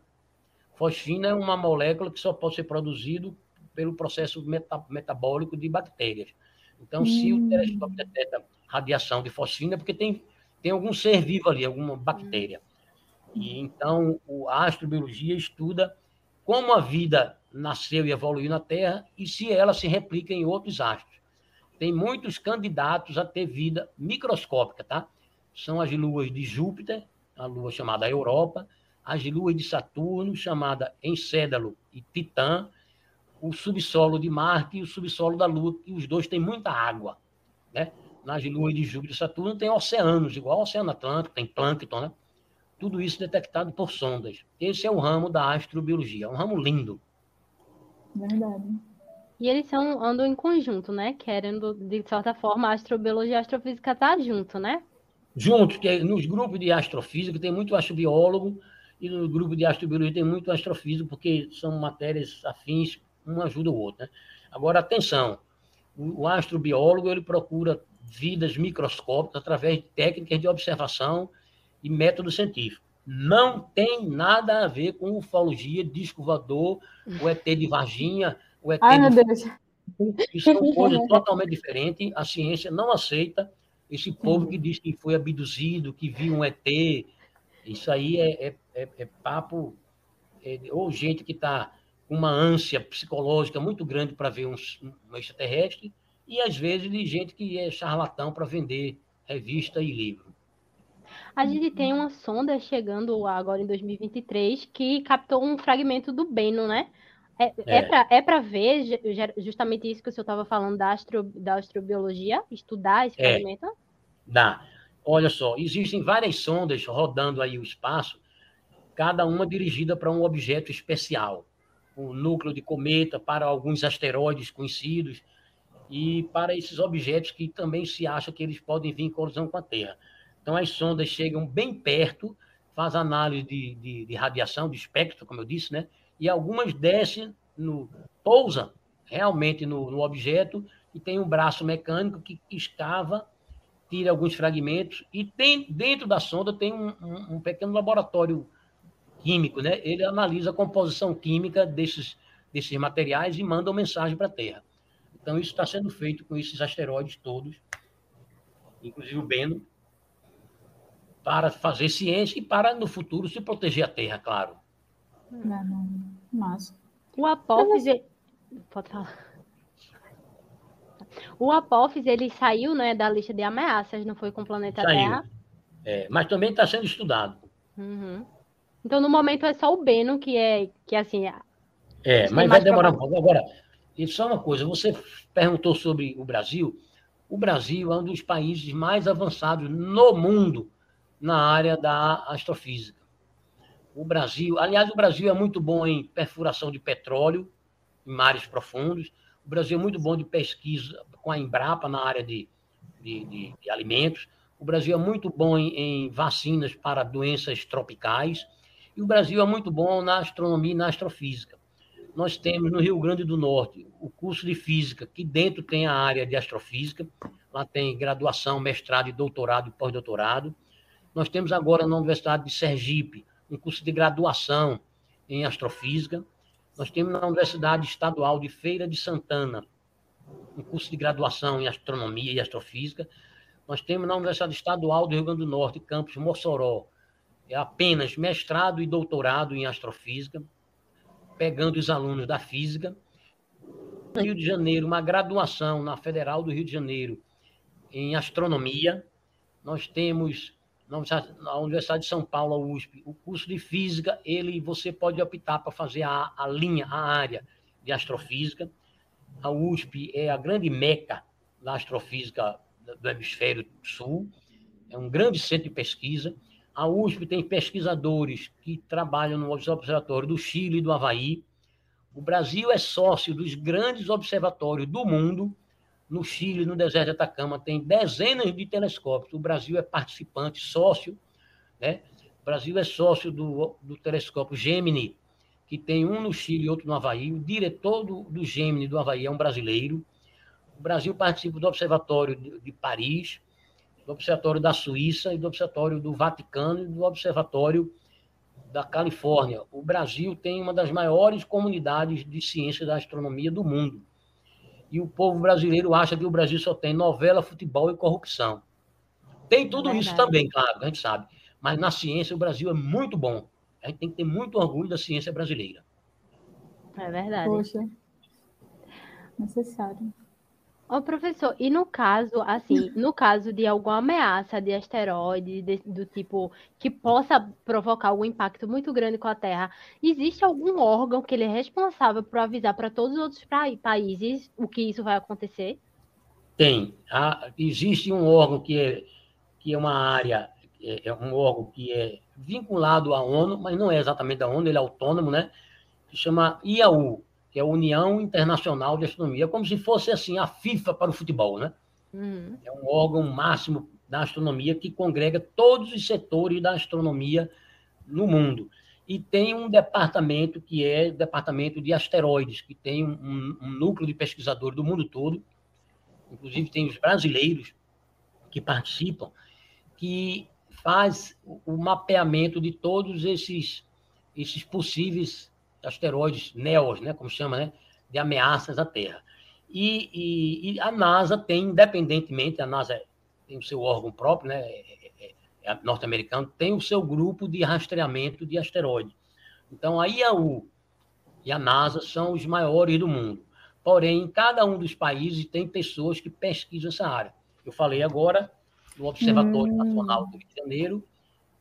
Fosfina é uma molécula que só pode ser produzido pelo processo meta- metabólico de bactérias. Então, se o telescópio detecta radiação de fosfina, é porque tem, tem algum ser vivo ali, alguma bactéria. E então, o- a astrobiologia estuda como a vida nasceu e evoluiu na Terra e se ela se replica em outros astros. Tem muitos candidatos a ter vida microscópica, tá? São as luas de Júpiter, a lua chamada Europa, as luas de Saturno, chamada Encédalo e Titã, o subsolo de Marte e o subsolo da Lua, que os dois têm muita água, né? Nas luas de Júpiter e Saturno tem oceanos, igual ao Oceano Atlântico, tem plâncton, né? Tudo isso detectado por sondas. Esse é o ramo da astrobiologia, é um ramo lindo. Verdade. E eles são, andam em conjunto, né? Querendo, de certa forma, a astrobiologia e a astrofísica tá junto, né? Juntos, que é- nos grupos de astrofísica tem muito astrobiólogo e no grupo de astrobiologia tem muito astrofísico, porque são matérias afins, um ajuda o outro. Né? Agora, atenção, o, o astrobiólogo ele procura vidas microscópicas através de técnicas de observação e método científico. Não tem nada a ver com ufologia, disco voador, o ET de Varginha, o ET Ai, meu Deus. Isso são coisas totalmente diferentes. A ciência não aceita esse povo que diz que foi abduzido, que viu um ET. Isso aí é, é, é, é papo, é, ou gente que está com uma ânsia psicológica muito grande para ver um, um extraterrestre, e às vezes de gente que é charlatão para vender revista e livro. A gente tem uma sonda chegando agora em 2023 que captou um fragmento do Beno, né? É, é. é para é ver justamente isso que o senhor estava falando da, astro, da astrobiologia, estudar esse é. fragmento? Dá. Olha só, existem várias sondas rodando aí o espaço, cada uma dirigida para um objeto especial. O núcleo de cometa, para alguns asteroides conhecidos, e para esses objetos que também se acha que eles podem vir em colisão com a Terra. Então, as sondas chegam bem perto, faz análise de, de, de radiação, de espectro, como eu disse, né? E algumas descem, no, pousa realmente no, no objeto e tem um braço mecânico que escava, tira alguns fragmentos e tem dentro da sonda tem um, um, um pequeno laboratório químico, né? Ele analisa a composição química desses desses materiais e manda uma mensagem para a Terra. Então, isso está sendo feito com esses asteroides todos, inclusive o Beno, para fazer ciência e para, no futuro, se proteger a Terra, claro. Não, não. Massa. O. Pode falar. O Apophis, ele saiu né, da lista de ameaças, não foi com o planeta saiu. Terra? É, mas também está sendo estudado. Uhum. Então, no momento, é só o Beno que é, que assim... É, é mas vai demorar um pouco. Agora, e só uma coisa, você perguntou sobre o Brasil. O Brasil é um dos países mais avançados no mundo na área da astrofísica. O Brasil, aliás, o Brasil é muito bom em perfuração de petróleo em mares profundos. O Brasil é muito bom de pesquisa com a Embrapa na área de, de, de, de alimentos. O Brasil é muito bom em, em vacinas para doenças tropicais. E o Brasil é muito bom na astronomia e na astrofísica nós temos no Rio Grande do Norte o curso de física, que dentro tem a área de astrofísica, lá tem graduação, mestrado, doutorado e pós-doutorado. Nós temos agora na Universidade de Sergipe um curso de graduação em astrofísica. Nós temos na Universidade Estadual de Feira de Santana um curso de graduação em astronomia e astrofísica. Nós temos na Universidade Estadual do Rio Grande do Norte, campus Mossoró, é apenas mestrado e doutorado em astrofísica pegando os alunos da física. No Rio de Janeiro, uma graduação na Federal do Rio de Janeiro em astronomia. Nós temos na Universidade de São Paulo, a USP, o curso de física, ele você pode optar para fazer a, a linha, a área de astrofísica. A USP é a grande meca da astrofísica do hemisfério sul, é um grande centro de pesquisa. A USP tem pesquisadores que trabalham no Observatório do Chile e do Havaí. O Brasil é sócio dos grandes observatórios do mundo. No Chile, no deserto de Atacama, tem dezenas de telescópios. O Brasil é participante, sócio. Né? O Brasil é sócio do, do telescópio Gemini, que tem um no Chile e outro no Havaí. O diretor do, do Gemini do Havaí é um brasileiro. O Brasil participa do Observatório de, de Paris do Observatório da Suíça e do Observatório do Vaticano e do Observatório da Califórnia. O Brasil tem uma das maiores comunidades de ciência da astronomia do mundo. E o povo brasileiro acha que o Brasil só tem novela, futebol e corrupção. Tem tudo isso também, claro, a gente sabe. Mas na ciência o Brasil é muito bom. A gente tem que ter muito orgulho da ciência brasileira. É verdade. Poxa, necessário. Ô, professor, e no caso, assim, no caso de alguma ameaça de asteroide, de- do tipo, que possa provocar algum impacto muito grande com a Terra, existe algum órgão que ele é responsável por avisar para todos os outros países o que isso vai acontecer? Tem. Ah, existe um órgão que é, que é uma área, é, é um órgão que é vinculado à ONU, mas não é exatamente da ONU, ele é autônomo, né? Que chama IAU, que é a União Internacional de Astronomia, como se fosse assim a FIFA para o futebol, né? Uhum. É um órgão máximo da astronomia que congrega todos os setores da astronomia no mundo. E tem um departamento que é o departamento de asteroides, que tem um, um núcleo de pesquisadores do mundo todo, inclusive tem os brasileiros que participam, que faz o mapeamento de todos esses, esses possíveis asteroides, NEOs, né, como chama, né, de ameaças à Terra. E, e, e, a NASA tem, independentemente, a NASA tem o seu órgão próprio, né, é, é, é norte-americano, tem o seu grupo de rastreamento de asteroides. Então, a IAU e a NASA são os maiores do mundo. Porém, em cada um dos países tem pessoas que pesquisam essa área. Eu falei agora do Observatório hum. Nacional do Rio de Janeiro,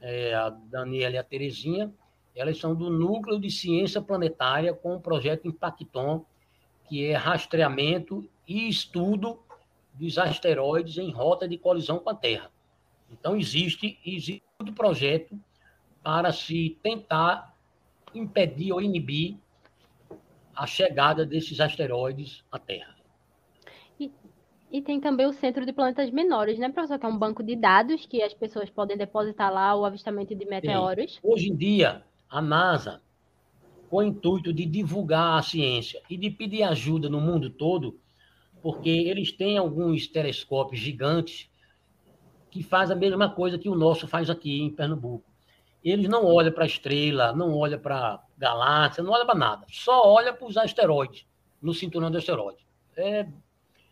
é, a Daniela e a Terezinha, elas são do Núcleo de Ciência Planetária com o projeto Impacton, que é rastreamento e estudo dos asteroides em rota de colisão com a Terra. Então, existe, existe um projeto para se tentar impedir ou inibir a chegada desses asteroides à Terra. E, e, tem também o Centro de Planetas Menores, né, professor? Que é um banco de dados que as pessoas podem depositar lá o avistamento de meteoros. Sim. Hoje em dia, a NASA, com o intuito de divulgar a ciência e de pedir ajuda no mundo todo, porque eles têm alguns telescópios gigantes que fazem a mesma coisa que o nosso faz aqui em Pernambuco. Eles não olham para a estrela, não olham para galáxia, não olham para nada. Só olham para os asteroides, no cinturão do asteroide. É,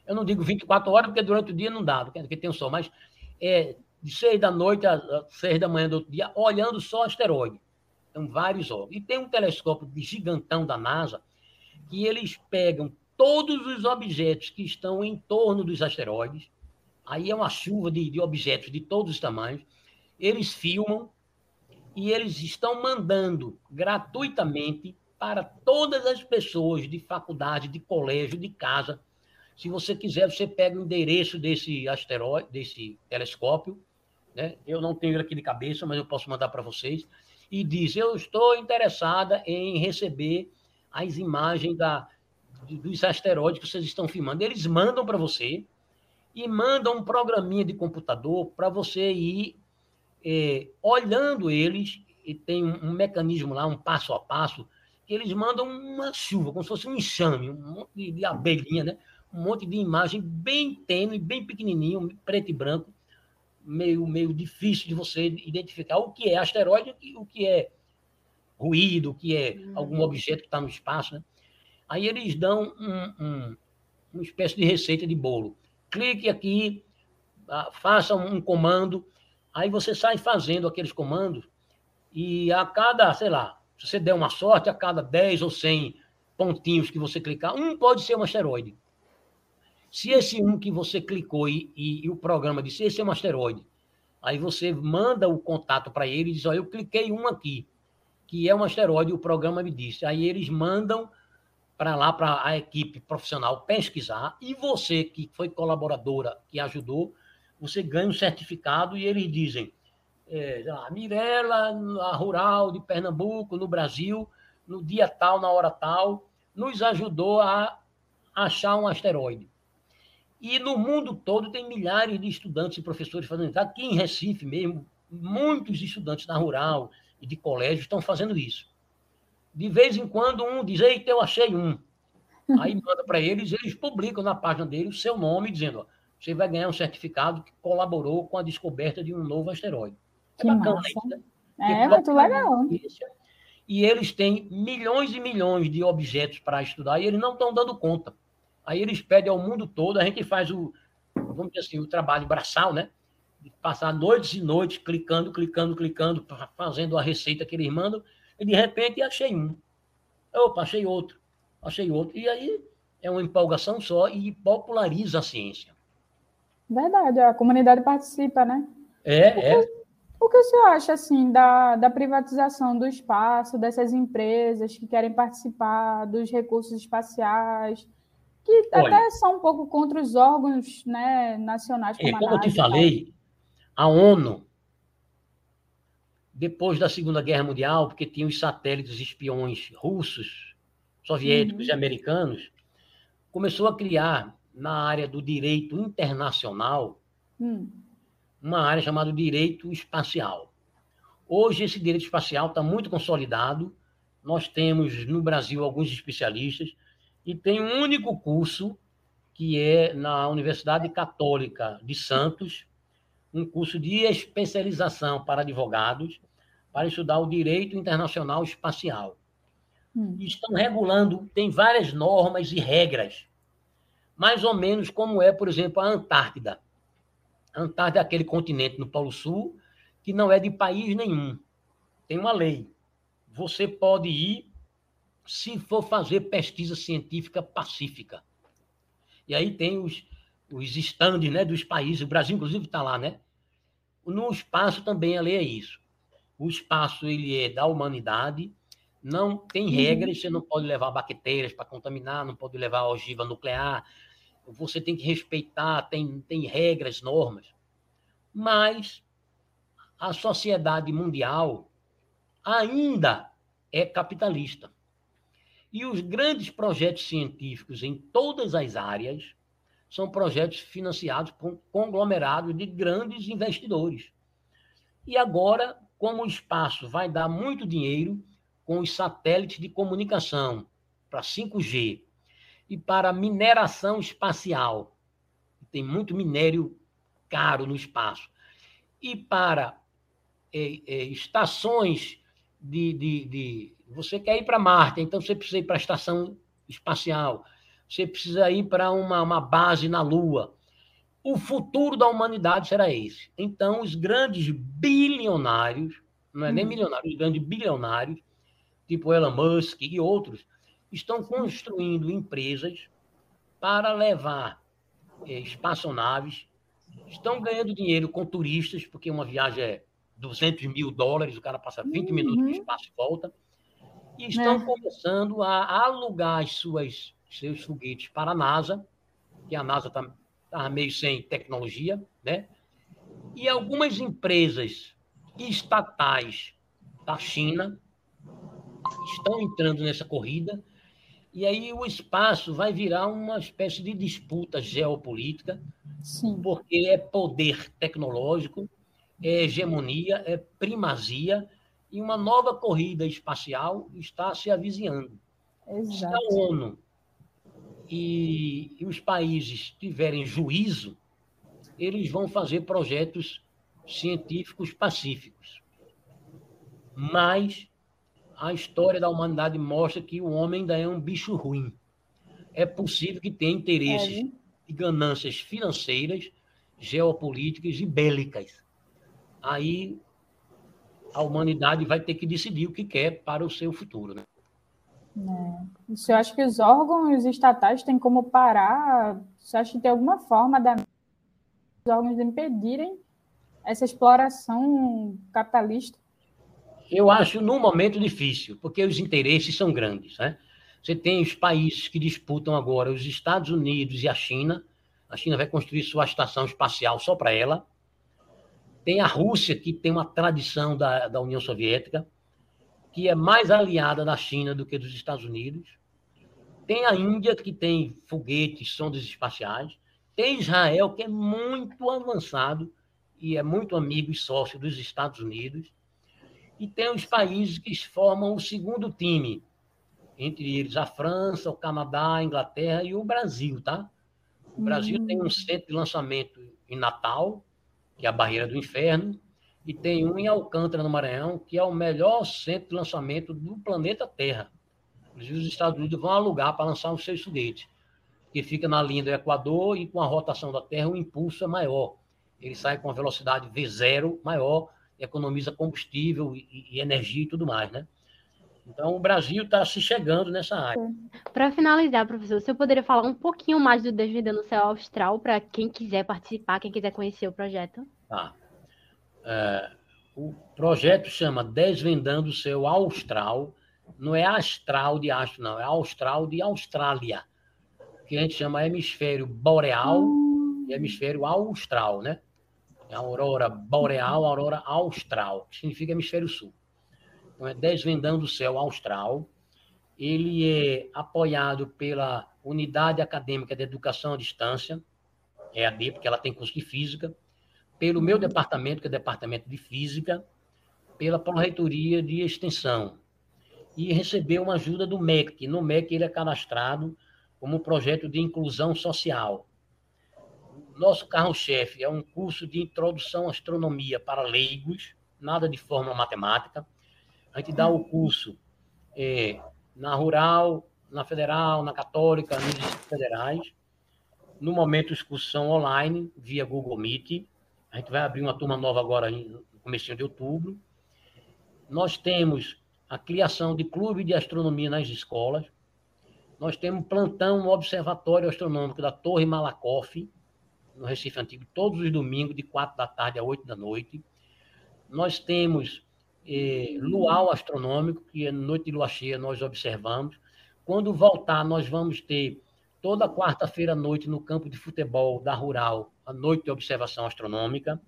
eu não digo 24 horas, porque durante o dia não dá, porque tem o sol, mas é de 6 da noite a 6 da manhã do outro dia, olhando só asteroide. Então, vários órgãos. E tem um telescópio gigantão da NASA que eles pegam todos os objetos que estão em torno dos asteroides. Aí é uma chuva de, de objetos de todos os tamanhos. Eles filmam e eles estão mandando gratuitamente para todas as pessoas de faculdade, de colégio, de casa. Se você quiser, você pega o endereço desse asteroide, desse telescópio. Né? Eu não tenho aqui de cabeça, mas eu posso mandar para vocês e diz: Eu estou interessada em receber as imagens da, dos asteroides que vocês estão filmando. Eles mandam para você e mandam um programinha de computador para você ir é, olhando eles, e tem um, um, mecanismo lá, um passo a passo, que eles mandam uma chuva, como se fosse um enxame, um monte de, de abelhinha, né? um monte de imagem bem tênue, bem pequenininho, preto e branco, meio, meio difícil de você identificar o que é asteroide e o que é ruído, o que é algum uhum. objeto que está no espaço. Né? Aí eles dão um, um, uma espécie de receita de bolo. Clique aqui, ah, faça um comando, aí você sai fazendo aqueles comandos e a cada, sei lá, se você der uma sorte, a cada 10 ou 100 pontinhos que você clicar, um pode ser um asteroide. Se esse um que você clicou e, e, e o programa disse, esse é um asteroide, aí você manda o contato para ele e diz, olha, eu cliquei um aqui, que é um asteroide, o programa me disse. Aí eles mandam para lá, para a equipe profissional pesquisar, e você, que foi colaboradora, que ajudou, você ganha um certificado e eles dizem, é, lá, Mirella, a rural de Pernambuco, no Brasil, no dia tal, na hora tal, nos ajudou a achar um asteroide. E no mundo todo tem milhares de estudantes e professores fazendo isso. Aqui em Recife mesmo, muitos estudantes da rural e de colégio estão fazendo isso. De vez em quando um diz, eita, eu achei um. [laughs] Aí manda para eles, eles publicam na página dele o seu nome, dizendo, ó, você vai ganhar um certificado que colaborou com a descoberta de um novo asteroide. É que bacana massa. isso, né? É, muito legal. E eles têm milhões e milhões de objetos para estudar e eles não estão dando conta. Aí eles pedem ao mundo todo, a gente faz o, vamos dizer assim, o trabalho braçal, né? De passar noites e noites clicando, clicando, clicando, fazendo a receita que eles mandam, e de repente achei um. Opa, achei outro, achei outro. E aí é uma empolgação só e populariza a ciência. Verdade, a comunidade participa, né? É, é. O que o senhor acha assim da, da privatização do espaço, dessas empresas que querem participar dos recursos espaciais? Que Olha, até são um pouco contra os órgãos né, nacionais. Como, é, como eu te falei, a ONU, depois da Segunda Guerra Mundial, porque tinha os satélites espiões russos, soviéticos uhum. e americanos, começou a criar, na área do direito internacional, uhum. uma área chamada direito espacial. Hoje, esse direito espacial está muito consolidado. Nós temos no Brasil alguns especialistas e tem um único curso que é na Universidade Católica de Santos, um curso de especialização para advogados para estudar o direito internacional espacial. Hum. Estão regulando, tem várias normas e regras, mais ou menos como é, por exemplo, a Antártida. A Antártida é aquele continente no Polo Sul que não é de país nenhum. Tem uma lei. Você pode ir se for fazer pesquisa científica pacífica. E aí tem os, os estandes né, dos países, o Brasil, inclusive, está lá, né? No espaço também a lei é isso. O espaço ele é da humanidade, não tem uhum. regras, você não pode levar bactérias para contaminar, não pode levar ogiva nuclear, você tem que respeitar, tem, tem regras, normas. Mas a sociedade mundial ainda é capitalista. E os grandes projetos científicos em todas as áreas são projetos financiados por conglomerados de grandes investidores. E agora, como o espaço vai dar muito dinheiro com os satélites de comunicação para 5G e para mineração espacial, tem muito minério caro no espaço, e para é, é, estações de, de, de. Você quer ir para Marte, então você precisa ir para a estação espacial, você precisa ir para uma, uma base na Lua. O futuro da humanidade será esse. Então, os grandes bilionários, não é nem hum. milionários, os grandes bilionários, tipo Elon Musk e outros, estão construindo empresas para levar é, espaçonaves, estão ganhando dinheiro com turistas, porque uma viagem é 200 mil dólares, o cara passa 20 uhum. minutos no espaço e volta. E estão é. começando a alugar as suas, seus foguetes para a NASA, que a NASA está tá meio sem tecnologia, né? E algumas empresas estatais da China estão entrando nessa corrida, e aí o espaço vai virar uma espécie de disputa geopolítica, Sim. porque é poder tecnológico, é hegemonia, é primazia, e uma nova corrida espacial está se avizinhando. Exato. Se a ONU e, e os países tiverem juízo, eles vão fazer projetos científicos pacíficos. Mas a história da humanidade mostra que o homem ainda é um bicho ruim. É possível que tenha interesses é. e ganâncias financeiras, geopolíticas e bélicas aí a humanidade vai ter que decidir o que quer para o seu futuro. Né? É. Você acha que os órgãos estatais têm como parar? Você acha que tem alguma forma da os órgãos impedirem essa exploração capitalista? Eu acho num momento difícil, porque os interesses são grandes. Né? Você tem os países que disputam agora, os Estados Unidos e a China. A China vai construir sua estação espacial só para ela. Tem a Rússia, que tem uma tradição da, da União Soviética, que é mais aliada da China do que dos Estados Unidos. Tem a Índia, que tem foguetes, sondas espaciais. Tem Israel, que é muito avançado e é muito amigo e sócio dos Estados Unidos. E tem os países que formam o segundo time, entre eles a França, o Canadá, a Inglaterra e o Brasil, tá? O Brasil hum. tem um centro de lançamento em Natal, que é a Barreira do Inferno, e tem um em Alcântara, no Maranhão, que é o melhor centro de lançamento do planeta Terra. Inclusive, os Estados Unidos vão alugar para lançar os seus foguetes, que fica na linha do Equador e com a rotação da Terra o impulso é maior. Ele sai com a velocidade V0 maior, economiza combustível e, e energia e tudo mais, né? Então, o Brasil está se chegando nessa área. Para finalizar, professor, você poderia falar um pouquinho mais do Desvendando o Céu Austral para quem quiser participar, quem quiser conhecer o projeto? Tá. É, o projeto chama Desvendando o Céu Austral. Não é astral de astro, não. É austral de Austrália. Que a gente chama hemisfério boreal hum. e hemisfério austral, né? É a aurora boreal, a aurora austral, que significa hemisfério sul. É Desvendando o Céu Austral. Ele é apoiado pela Unidade Acadêmica de Educação à Distância, EAD, porque ela tem curso de Física, pelo meu departamento, que é o Departamento de Física, pela Pró-Reitoria de Extensão, e recebeu uma ajuda do MEC. No MEC ele é cadastrado como projeto de inclusão social. Nosso carro-chefe é um curso de introdução à astronomia para leigos, nada de fórmula matemática. A gente dá o curso é, na rural, na federal, na católica, nos institutos federais. No momento, excursão online, via Google Meet. A gente vai abrir uma turma nova agora no começo de outubro. Nós temos a criação de clube de astronomia nas escolas. Nós temos plantão no Observatório Astronômico da Torre Malakoff, no Recife Antigo, todos os domingos, de quatro da tarde a oito da noite. Nós temos eh, luau astronômico, que é noite de lua cheia nós observamos. Quando voltar, nós vamos ter toda quarta-feira à noite no campo de futebol da Rural, a noite de observação astronômica.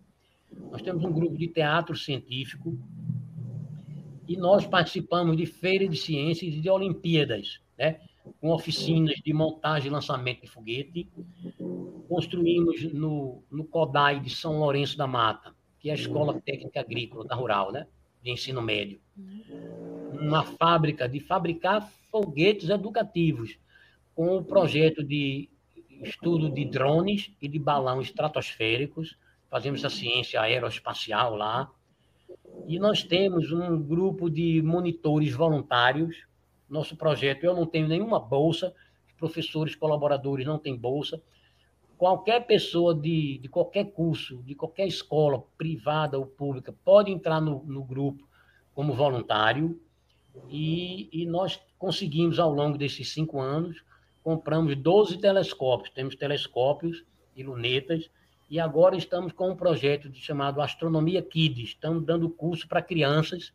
Nós temos um grupo de teatro científico e nós participamos de feiras de ciências e de Olimpíadas, né? com oficinas de montagem e lançamento de foguete. Construímos no, no CODAI de São Lourenço da Mata, que é a Escola Técnica Agrícola da Rural, né? De ensino médio. Uma fábrica de fabricar foguetes educativos, com o projeto de estudo de drones e de balão estratosféricos. Fazemos a ciência aeroespacial lá. E nós temos um grupo de monitores voluntários. Nosso projeto, eu não tenho nenhuma bolsa, professores colaboradores não têm bolsa. Qualquer pessoa de, de qualquer curso, de qualquer escola, privada ou pública, pode entrar no, no grupo como voluntário. E, e nós conseguimos, ao longo desses cinco anos, compramos 12 telescópios. Temos telescópios e lunetas e agora estamos com um projeto chamado Astronomia Kids. Estamos dando curso para crianças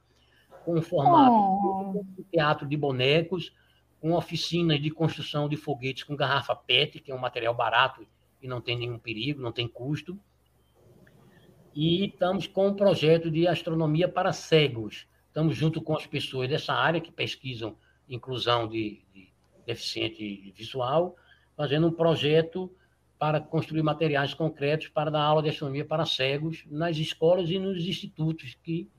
com um formato oh. de teatro de bonecos, com oficinas de construção de foguetes com garrafa PET, que é um material barato e não tem nenhum perigo, não tem custo. E estamos com um projeto de astronomia para cegos. Estamos junto com as pessoas dessa área que pesquisam inclusão de, de deficiente visual, fazendo um projeto para construir materiais concretos para dar aula de astronomia para cegos nas escolas e nos institutos que,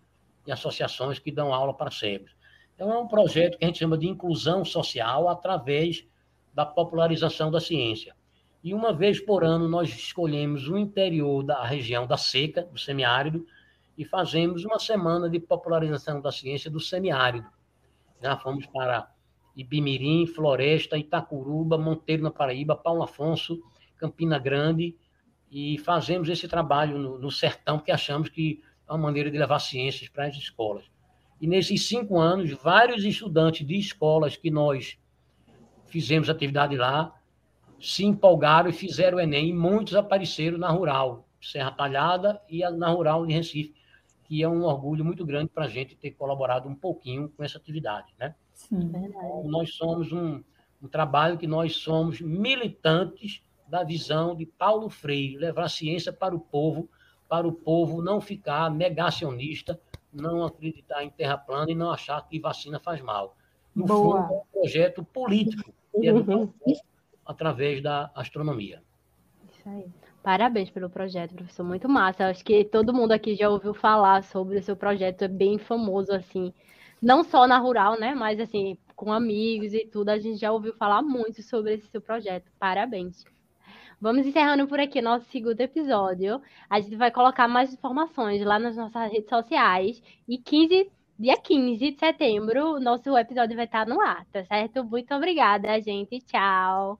e associações que dão aula para cegos. Então, é um projeto que a gente chama de inclusão social através da popularização da ciência. E uma vez por ano, nós escolhemos o interior da região da seca, do semiárido, e fazemos uma semana de popularização da ciência do semiárido. Já fomos para Ibimirim, Floresta, Itacuruba, Monteiro na Paraíba, Paulo Afonso, Campina Grande, e fazemos esse trabalho no, no sertão, porque achamos que é uma maneira de levar ciências para as escolas. E nesses cinco anos, vários estudantes de escolas que nós fizemos atividade lá se empolgaram e fizeram o Enem, e muitos apareceram na Rural, Serra Talhada e na Rural de Recife, que é um orgulho muito grande para a gente ter colaborado um pouquinho com essa atividade. Né? Sim, então, nós somos um, um trabalho que nós somos militantes da visão de Paulo Freire, levar a ciência para o povo, para o povo não ficar negacionista, não acreditar em terra plana e não achar que vacina faz mal. No Boa. fundo, é um projeto político de uhum. Através da astronomia. Isso aí. Parabéns pelo projeto, professor, muito massa. Acho que todo mundo aqui já ouviu falar sobre o seu projeto, é bem famoso, assim, não só na rural, né, mas, assim, com amigos e tudo, a gente já ouviu falar muito sobre esse seu projeto. Parabéns. Vamos encerrando por aqui nosso segundo episódio. A gente vai colocar mais informações lá nas nossas redes sociais. E 15, dia 15 de setembro, o nosso episódio vai estar no ar, tá certo? Muito obrigada, gente. Tchau.